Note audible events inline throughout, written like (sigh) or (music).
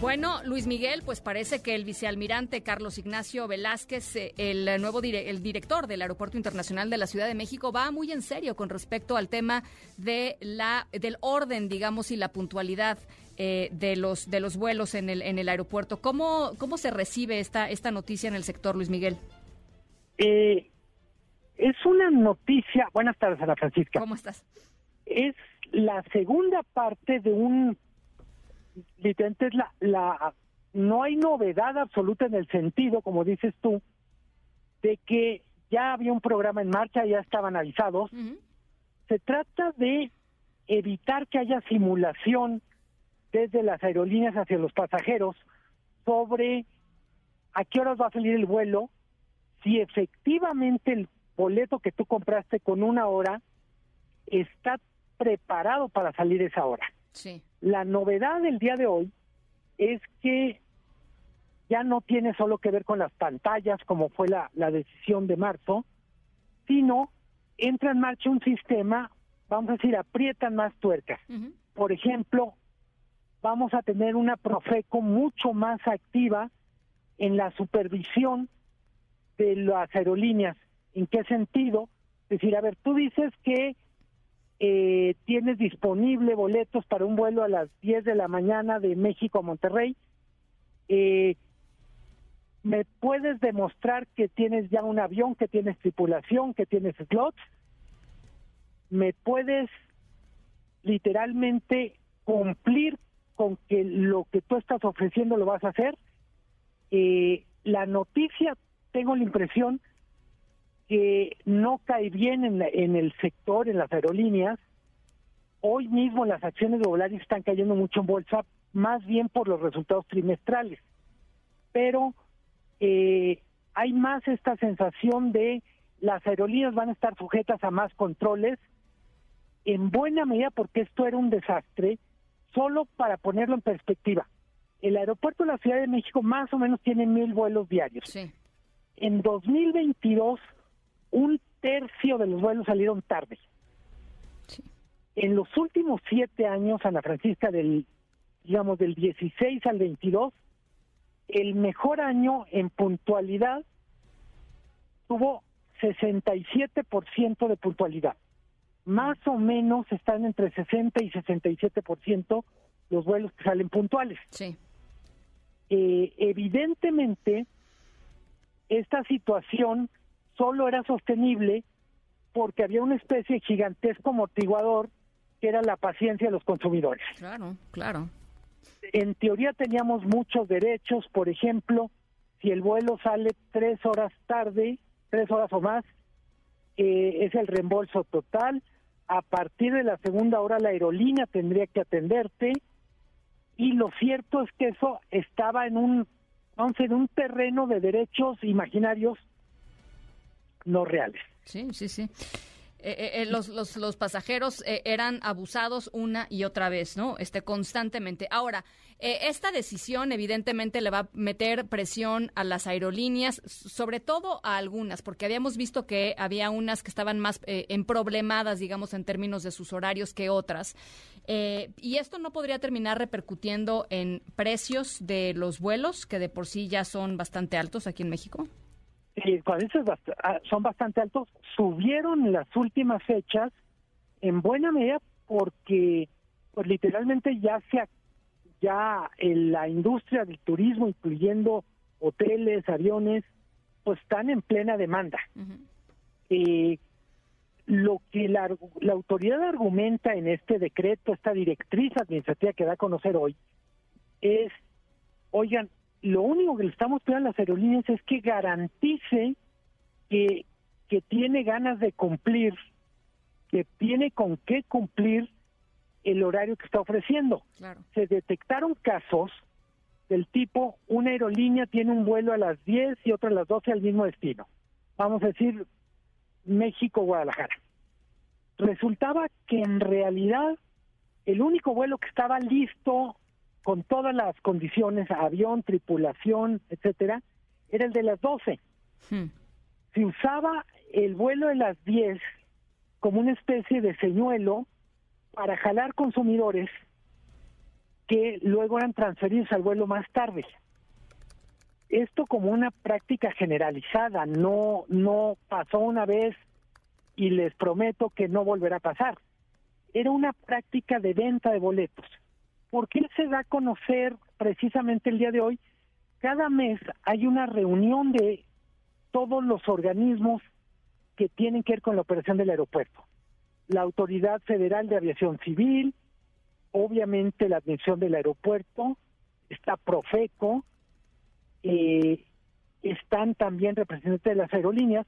Bueno, Luis Miguel, pues parece que el vicealmirante Carlos Ignacio Velázquez, eh, el nuevo el director del Aeropuerto Internacional de la Ciudad de México, va muy en serio con respecto al tema de la del orden, digamos, y la puntualidad eh, de los de los vuelos en el en el aeropuerto. ¿Cómo cómo se recibe esta esta noticia en el sector, Luis Miguel? Eh, es una noticia. Buenas tardes, Ana Francisca. ¿Cómo estás? Es la segunda parte de un literalmente es la, la, no hay novedad absoluta en el sentido, como dices tú, de que ya había un programa en marcha, ya estaban avisados. Se trata de evitar que haya simulación desde las aerolíneas hacia los pasajeros sobre a qué horas va a salir el vuelo, si efectivamente el boleto que tú compraste con una hora está preparado para salir esa hora. Sí. La novedad del día de hoy es que ya no tiene solo que ver con las pantallas, como fue la, la decisión de marzo, sino entra en marcha un sistema, vamos a decir, aprietan más tuercas. Por ejemplo, vamos a tener una Profeco mucho más activa en la supervisión de las aerolíneas. ¿En qué sentido? Es decir, a ver, tú dices que eh, tienes disponible boletos para un vuelo a las 10 de la mañana de México a Monterrey. Eh, ¿Me puedes demostrar que tienes ya un avión, que tienes tripulación, que tienes slots? ¿Me puedes literalmente cumplir con que lo que tú estás ofreciendo lo vas a hacer? Eh, la noticia, tengo la impresión, que no cae bien en, en, el sector, en las aerolíneas. Hoy mismo las acciones de Volaris están cayendo mucho en bolsa, más bien por los resultados trimestrales. Pero eh, hay más esta sensación de las aerolíneas van a estar sujetas a más controles, en buena medida porque esto era un desastre, solo para ponerlo en perspectiva. El aeropuerto de la Ciudad de México más o menos tiene mil vuelos diarios. Sí. En 2022 un tercio de los vuelos salieron tarde. En los últimos siete años, Ana Francisca, del, digamos, del 16 al 22, el mejor año en puntualidad tuvo 67% de puntualidad. Más o menos están entre 60 y 67% los vuelos que salen puntuales. Sí. Eh, evidentemente, esta situación solo era sostenible porque había una especie de gigantesco amortiguador que era la paciencia de los consumidores. Claro, claro. En teoría teníamos muchos derechos, por ejemplo, si el vuelo sale tres horas tarde, tres horas o más, eh, es el reembolso total. A partir de la segunda hora la aerolínea tendría que atenderte y lo cierto es que eso estaba en un, vamos, en un terreno de derechos imaginarios no reales. Sí, sí, sí. Eh, eh, eh, los, los, los, pasajeros eran abusados una y otra vez, ¿no? Este, constantemente. Ahora, esta decisión evidentemente le va a meter presión a las aerolíneas, sobre todo a algunas, porque habíamos visto que había unas que estaban más emproblemadas, digamos, en términos de sus horarios que otras. y esto no podría terminar repercutiendo en precios de los vuelos, que de por sí ya son bastante altos aquí en México. Sí, ah, son bastante altos, subieron las últimas fechas en buena medida porque pues literalmente ya se ya en la industria del turismo incluyendo hoteles, aviones, pues están en plena demanda. eh, lo que la, la autoridad argumenta en este decreto, esta directriz administrativa que da a conocer hoy, es, oigan, lo único que le estamos pidiendo a las aerolíneas es que garantice que, que tiene ganas de cumplir, que tiene con qué cumplir el horario que está ofreciendo. Se detectaron casos del tipo, una aerolínea tiene un vuelo a las 10 y otra a las 12 al mismo destino. Vamos a decir México-Guadalajara. Resultaba que en realidad el único vuelo que estaba listo con todas las condiciones, avión, tripulación, etcétera, era el de las 12. Hmm. Se usaba el vuelo de las 10 como una especie de señuelo para jalar consumidores que luego eran transferidos al vuelo más tarde. Esto como una práctica generalizada, no, no pasó una vez y les prometo que no volverá a pasar. Era una práctica de venta de boletos. ¿Por qué se da a conocer precisamente el día de hoy? Cada mes hay una reunión de todos los organismos que tienen que ver con la operación del aeropuerto. La Autoridad Federal de Aviación Civil, obviamente la admisión del aeropuerto, está Profeco, eh, están también representantes de las aerolíneas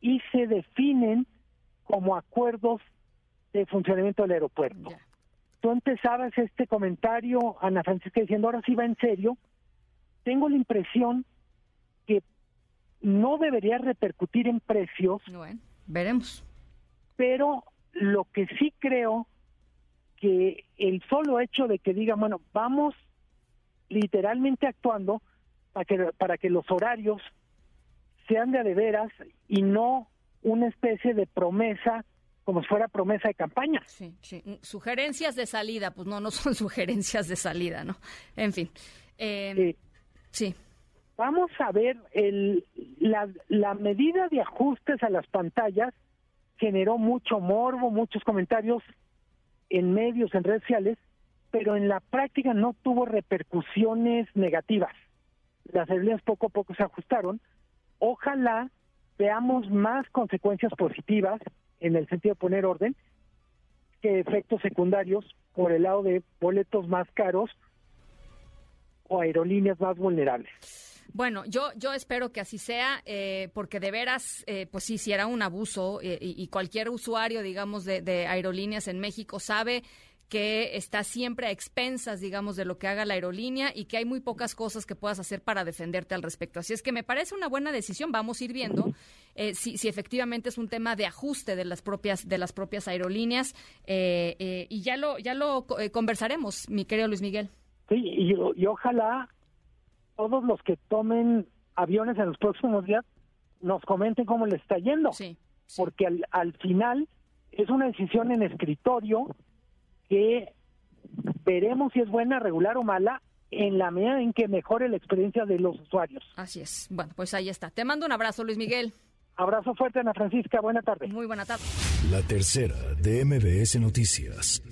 y se definen como acuerdos de funcionamiento del aeropuerto. Tú empezabas este comentario, Ana Francisca, diciendo, ahora sí va en serio. Tengo la impresión que no debería repercutir en precios. Bueno, veremos. Pero lo que sí creo que el solo hecho de que digan, bueno, vamos literalmente actuando para que, para que los horarios sean de veras y no una especie de promesa como si fuera promesa de campaña. Sí, sí. Sugerencias de salida, pues no, no son (laughs) sugerencias de salida, ¿no? En fin. Eh, sí. Vamos a ver, el, la, la medida de ajustes a las pantallas generó mucho morbo, muchos comentarios en medios, en redes sociales, pero en la práctica no tuvo repercusiones negativas. Las aerolíneas poco a poco se ajustaron. Ojalá veamos más consecuencias positivas en el sentido de poner orden que efectos secundarios por el lado de boletos más caros o aerolíneas más vulnerables. Bueno, yo, yo espero que así sea, eh, porque de veras, eh, pues sí, si era un abuso eh, y, cualquier usuario, digamos, de, de, aerolíneas en México sabe que está siempre a expensas, digamos, de lo que haga la aerolínea y que hay muy pocas cosas que puedas hacer para defenderte al respecto. Así es que me parece una buena decisión. Vamos a ir viendo si, si, efectivamente es un tema de ajuste de las propias de las propias aerolíneas y ya lo ya lo conversaremos, mi querido Luis Miguel. Sí, y, y ojalá todos los que tomen aviones en los próximos días nos comenten cómo les está yendo. Sí, Porque al, al final es una decisión en escritorio que veremos si es buena, regular o mala en la medida en que mejore la experiencia de los usuarios. Así es. Bueno, pues ahí está. Te mando un abrazo, Luis Miguel. Abrazo fuerte, Ana Francisca. Buena tarde. Muy buena tarde. La tercera de MBS Noticias.